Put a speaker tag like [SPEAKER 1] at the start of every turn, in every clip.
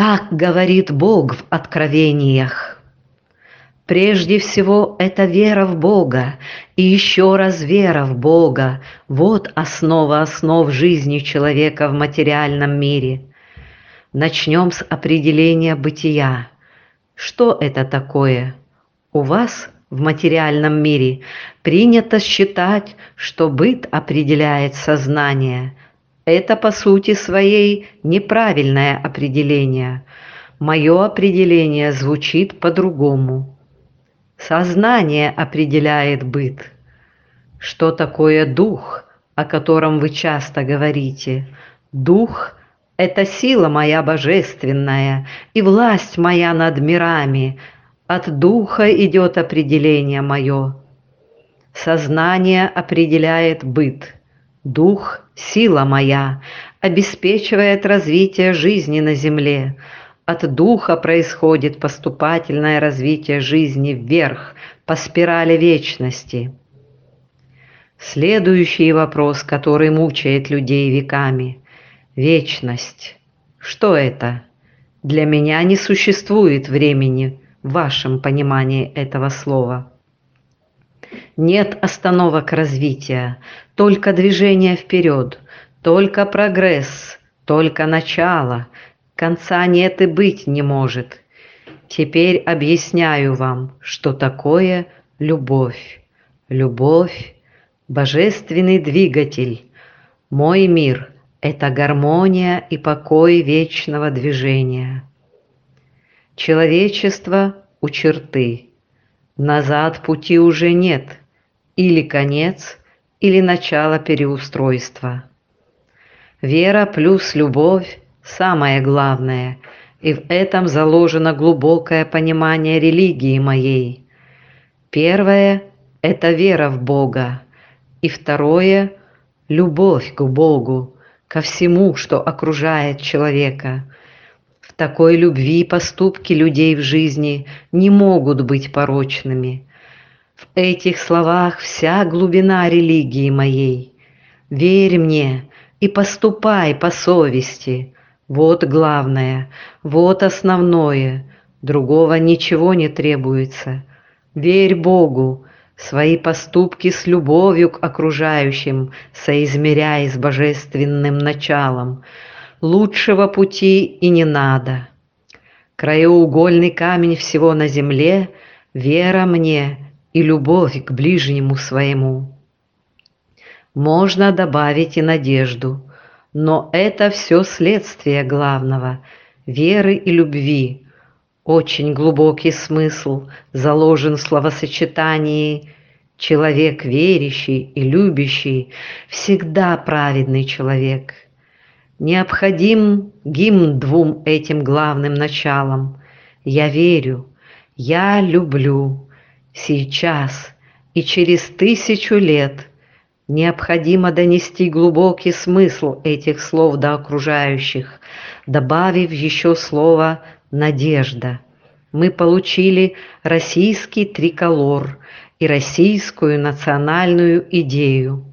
[SPEAKER 1] Так говорит Бог в откровениях. Прежде всего, это вера в Бога, и еще раз вера в Бога. Вот основа основ жизни человека в материальном мире. Начнем с определения бытия. Что это такое? У вас в материальном мире принято считать, что быт определяет сознание. Это по сути своей неправильное определение. Мое определение звучит по-другому. Сознание определяет быт. Что такое дух, о котором вы часто говорите? Дух – это сила моя божественная и власть моя над мирами – от духа идет определение мое. Сознание определяет быт. Дух – сила моя, обеспечивает развитие жизни на земле. От духа происходит поступательное развитие жизни вверх, по спирали вечности. Следующий вопрос, который мучает людей веками – вечность. Что это? Для меня не существует времени – в вашем понимании этого слова. Нет остановок развития, только движение вперед, только прогресс, только начало, конца нет и быть не может. Теперь объясняю вам, что такое любовь. Любовь – божественный двигатель. Мой мир – это гармония и покой вечного движения. Человечество у черты. Назад пути уже нет. Или конец, или начало переустройства. Вера плюс любовь – самое главное, и в этом заложено глубокое понимание религии моей. Первое – это вера в Бога, и второе – любовь к Богу, ко всему, что окружает человека – такой любви поступки людей в жизни не могут быть порочными. В этих словах вся глубина религии моей. Верь мне и поступай по совести. Вот главное, вот основное. Другого ничего не требуется. Верь Богу, свои поступки с любовью к окружающим, соизмеряй с божественным началом – лучшего пути и не надо. Краеугольный камень всего на земле — вера мне и любовь к ближнему своему. Можно добавить и надежду, но это все следствие главного — веры и любви. Очень глубокий смысл заложен в словосочетании «человек верящий и любящий, всегда праведный человек». Необходим гимн двум этим главным началам. Я верю, я люблю, сейчас и через тысячу лет необходимо донести глубокий смысл этих слов до окружающих, добавив еще слово «надежда». Мы получили российский триколор и российскую национальную идею.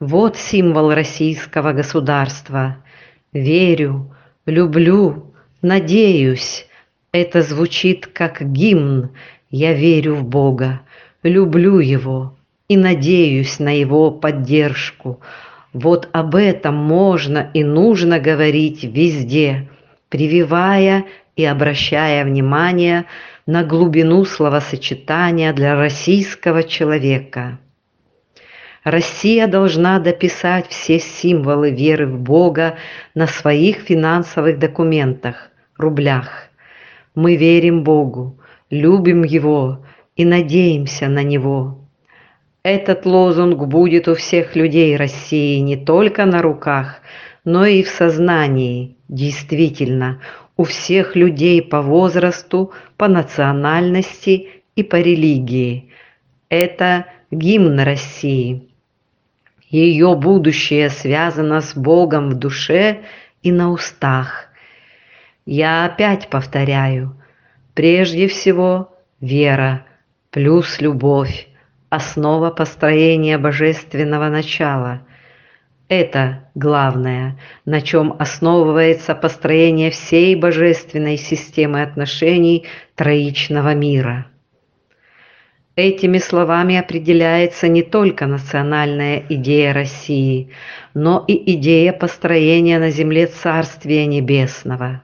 [SPEAKER 1] Вот символ российского государства. Верю, люблю, надеюсь. Это звучит как гимн. Я верю в Бога, люблю Его и надеюсь на Его поддержку. Вот об этом можно и нужно говорить везде, прививая и обращая внимание на глубину словосочетания для российского человека. Россия должна дописать все символы веры в Бога на своих финансовых документах, рублях. Мы верим Богу, любим Его и надеемся на Него. Этот лозунг будет у всех людей России не только на руках, но и в сознании, действительно, у всех людей по возрасту, по национальности и по религии. Это гимн России. Ее будущее связано с Богом в душе и на устах. Я опять повторяю, прежде всего вера плюс любовь, основа построения божественного начала. Это главное, на чем основывается построение всей божественной системы отношений троичного мира. Этими словами определяется не только национальная идея России, но и идея построения на земле Царствия Небесного.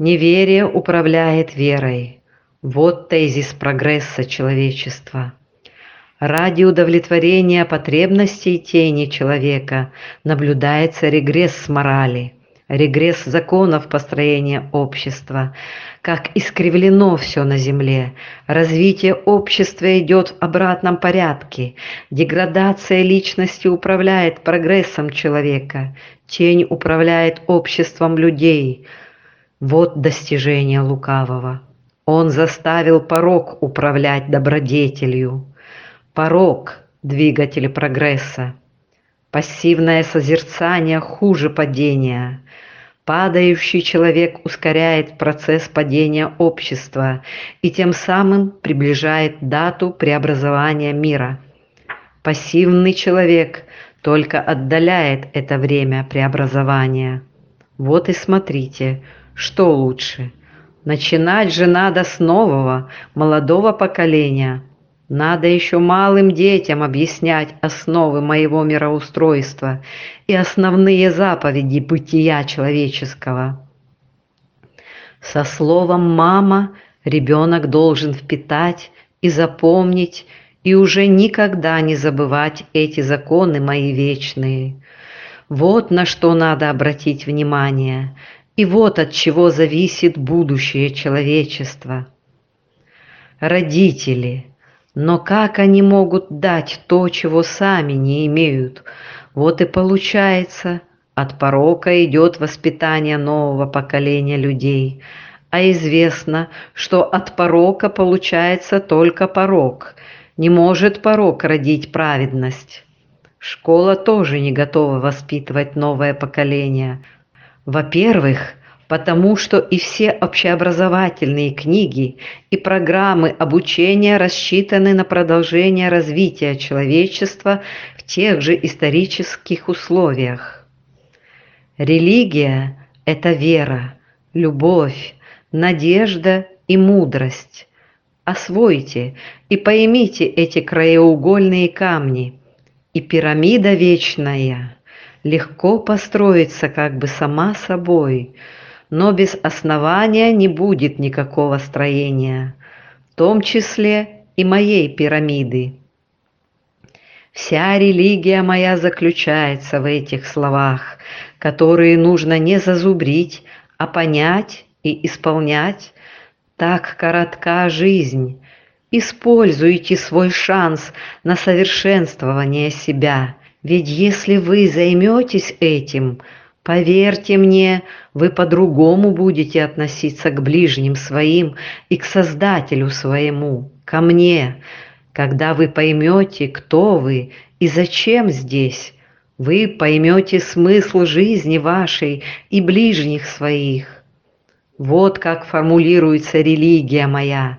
[SPEAKER 1] Неверие управляет верой. Вот тезис прогресса человечества. Ради удовлетворения потребностей тени человека наблюдается регресс морали, регресс законов построения общества, как искривлено все на земле, развитие общества идет в обратном порядке, деградация личности управляет прогрессом человека, тень управляет обществом людей. Вот достижение лукавого. Он заставил порог управлять добродетелью. Порог – двигатель прогресса. Пассивное созерцание хуже падения. Падающий человек ускоряет процесс падения общества и тем самым приближает дату преобразования мира. Пассивный человек только отдаляет это время преобразования. Вот и смотрите, что лучше. Начинать же надо с нового, молодого поколения – надо еще малым детям объяснять основы моего мироустройства и основные заповеди бытия человеческого. Со словом «мама» ребенок должен впитать и запомнить, и уже никогда не забывать эти законы мои вечные. Вот на что надо обратить внимание, и вот от чего зависит будущее человечества. Родители – но как они могут дать то, чего сами не имеют? Вот и получается, от порока идет воспитание нового поколения людей. А известно, что от порока получается только порок. Не может порок родить праведность. Школа тоже не готова воспитывать новое поколение. Во-первых, потому что и все общеобразовательные книги и программы обучения рассчитаны на продолжение развития человечества в тех же исторических условиях. Религия – это вера, любовь, надежда и мудрость. Освойте и поймите эти краеугольные камни, и пирамида вечная легко построится как бы сама собой – но без основания не будет никакого строения, в том числе и моей пирамиды. Вся религия моя заключается в этих словах, которые нужно не зазубрить, а понять и исполнять. Так коротка жизнь. Используйте свой шанс на совершенствование себя, ведь если вы займетесь этим – Поверьте мне, вы по-другому будете относиться к ближним своим и к Создателю своему, ко мне. Когда вы поймете, кто вы и зачем здесь, вы поймете смысл жизни вашей и ближних своих. Вот как формулируется религия моя.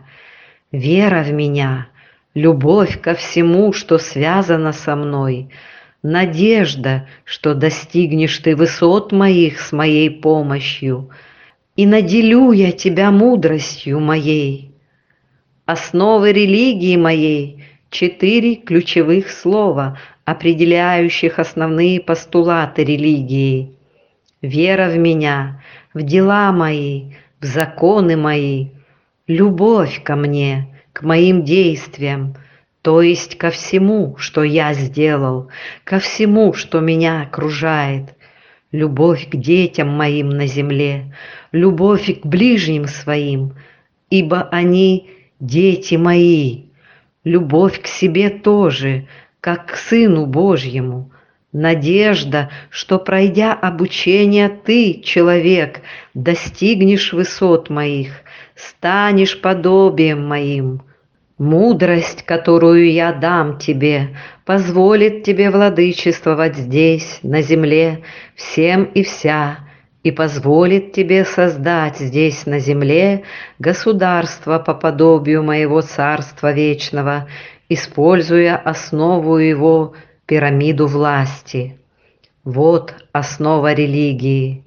[SPEAKER 1] Вера в меня, любовь ко всему, что связано со мной – надежда, что достигнешь ты высот моих с моей помощью, и наделю я тебя мудростью моей. Основы религии моей – четыре ключевых слова, определяющих основные постулаты религии. Вера в меня, в дела мои, в законы мои, любовь ко мне, к моим действиям – то есть ко всему, что я сделал, ко всему, что меня окружает. Любовь к детям моим на земле, любовь к ближним своим, ибо они дети мои. Любовь к себе тоже, как к Сыну Божьему. Надежда, что, пройдя обучение, ты, человек, достигнешь высот моих, станешь подобием моим. Мудрость, которую я дам тебе, позволит тебе владычествовать здесь, на земле, всем и вся, и позволит тебе создать здесь, на земле, государство по подобию моего Царства Вечного, используя основу его пирамиду власти. Вот основа религии.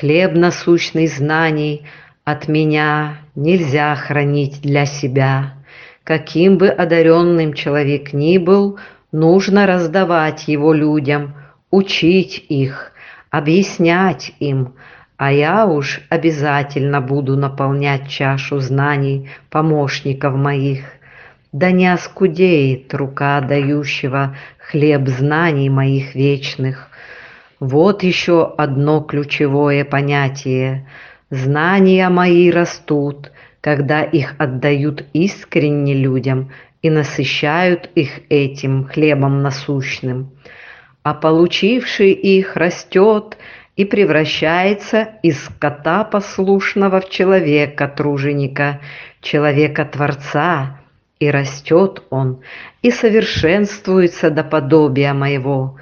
[SPEAKER 1] Хлеб насущный знаний от меня нельзя хранить для себя. Каким бы одаренным человек ни был, нужно раздавать его людям, учить их, объяснять им, а я уж обязательно буду наполнять чашу знаний помощников моих. Да не оскудеет рука дающего хлеб знаний моих вечных. Вот еще одно ключевое понятие. Знания мои растут, когда их отдают искренне людям и насыщают их этим хлебом насущным. А получивший их растет и превращается из скота послушного в человека-труженика, человека-творца, и растет он, и совершенствуется до подобия моего.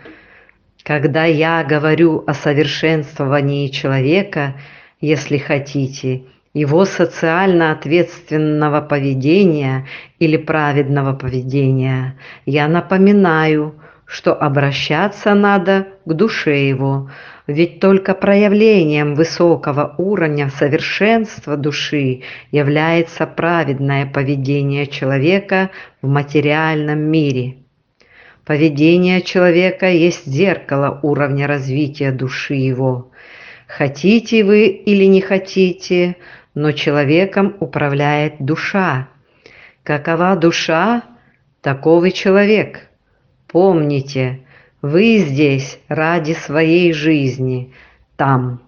[SPEAKER 1] Когда я говорю о совершенствовании человека, если хотите, его социально ответственного поведения или праведного поведения, я напоминаю, что обращаться надо к душе его, ведь только проявлением высокого уровня совершенства души является праведное поведение человека в материальном мире. Поведение человека есть зеркало уровня развития души его. Хотите вы или не хотите, но человеком управляет душа. Какова душа, таков и человек. Помните, вы здесь ради своей жизни, там.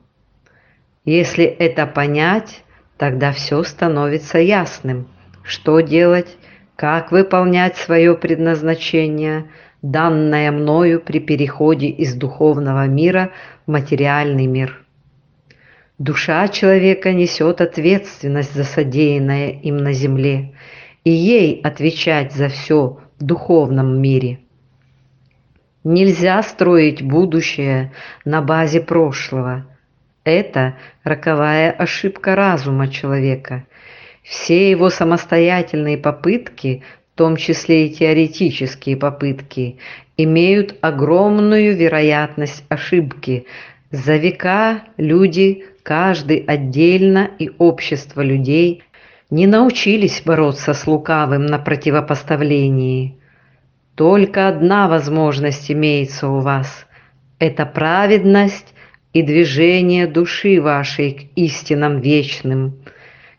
[SPEAKER 1] Если это понять, тогда все становится ясным. Что делать, как выполнять свое предназначение, данное мною при переходе из духовного мира в материальный мир. Душа человека несет ответственность за содеянное им на земле, и ей отвечать за все в духовном мире. Нельзя строить будущее на базе прошлого. Это роковая ошибка разума человека. Все его самостоятельные попытки, в том числе и теоретические попытки, имеют огромную вероятность ошибки. За века люди каждый отдельно и общество людей не научились бороться с лукавым на противопоставлении. Только одна возможность имеется у вас – это праведность и движение души вашей к истинам вечным,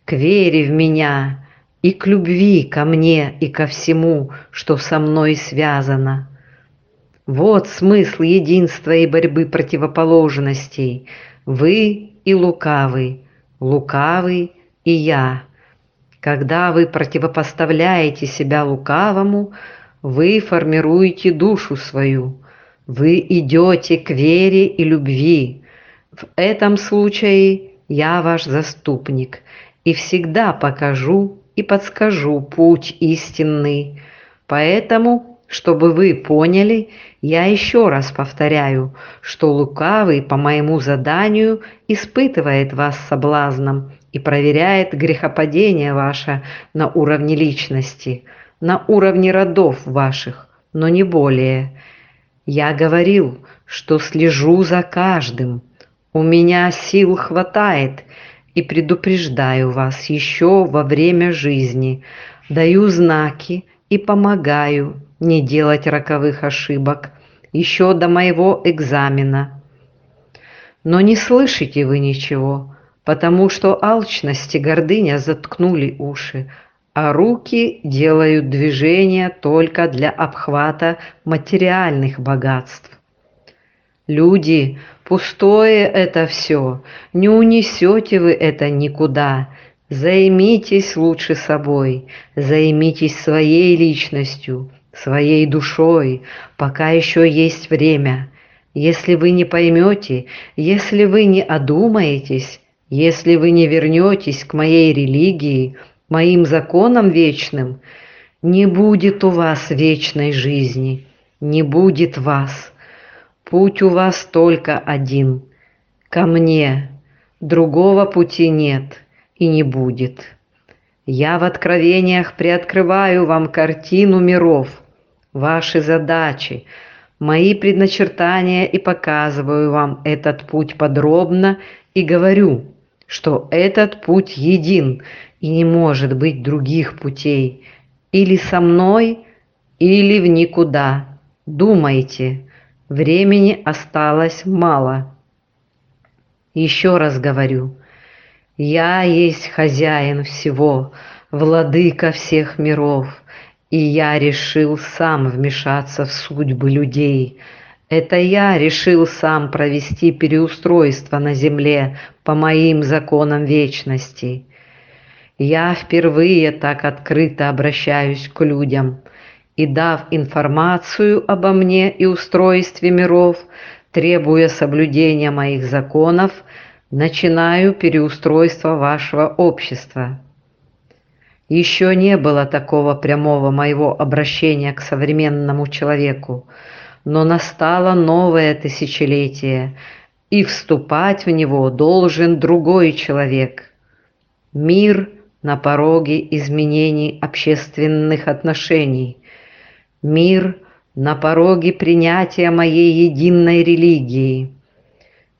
[SPEAKER 1] к вере в меня и к любви ко мне и ко всему, что со мной связано. Вот смысл единства и борьбы противоположностей – вы и лукавый, лукавый и я. Когда вы противопоставляете себя лукавому, вы формируете душу свою, вы идете к вере и любви. В этом случае я ваш заступник и всегда покажу и подскажу путь истинный. Поэтому чтобы вы поняли, я еще раз повторяю, что лукавый по моему заданию испытывает вас соблазном и проверяет грехопадение ваше на уровне личности, на уровне родов ваших, но не более. Я говорил, что слежу за каждым, у меня сил хватает и предупреждаю вас еще во время жизни, даю знаки и помогаю не делать роковых ошибок еще до моего экзамена. Но не слышите вы ничего, потому что алчность и гордыня заткнули уши, а руки делают движения только для обхвата материальных богатств. Люди, пустое это все, не унесете вы это никуда. Займитесь лучше собой, займитесь своей личностью, своей душой, пока еще есть время. Если вы не поймете, если вы не одумаетесь, если вы не вернетесь к моей религии, моим законам вечным, не будет у вас вечной жизни, не будет вас. Путь у вас только один – ко мне, другого пути нет и не будет. Я в откровениях приоткрываю вам картину миров – ваши задачи, Мои предначертания и показываю вам этот путь подробно и говорю, что этот путь един и не может быть других путей, или со мной, или в никуда. Думайте, времени осталось мало. Еще раз говорю, я есть хозяин всего, владыка всех миров, и я решил сам вмешаться в судьбы людей. Это я решил сам провести переустройство на земле по моим законам вечности. Я впервые так открыто обращаюсь к людям, и дав информацию обо мне и устройстве миров, требуя соблюдения моих законов, начинаю переустройство вашего общества. Еще не было такого прямого моего обращения к современному человеку, но настало новое тысячелетие, и вступать в него должен другой человек. Мир на пороге изменений общественных отношений. Мир на пороге принятия моей единой религии.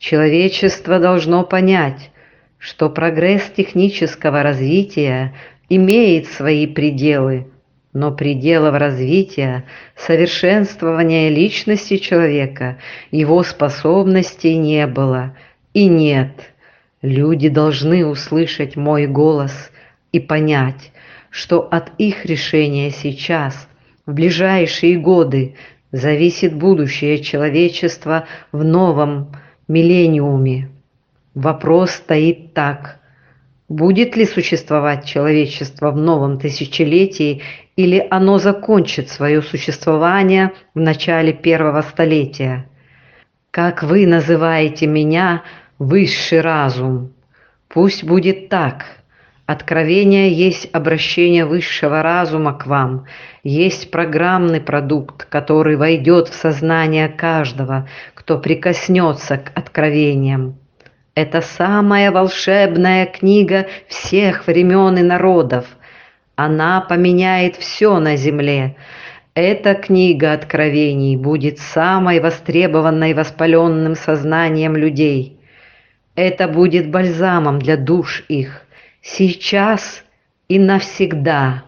[SPEAKER 1] Человечество должно понять, что прогресс технического развития имеет свои пределы, но пределов развития, совершенствования личности человека, его способностей не было и нет. Люди должны услышать мой голос и понять, что от их решения сейчас, в ближайшие годы, зависит будущее человечества в новом миллениуме. Вопрос стоит так. Будет ли существовать человечество в новом тысячелетии или оно закончит свое существование в начале первого столетия? Как вы называете меня высший разум? Пусть будет так. Откровение есть обращение высшего разума к вам, есть программный продукт, который войдет в сознание каждого, кто прикоснется к откровениям. Это самая волшебная книга всех времен и народов. Она поменяет все на земле. Эта книга откровений будет самой востребованной воспаленным сознанием людей. Это будет бальзамом для душ их, сейчас и навсегда.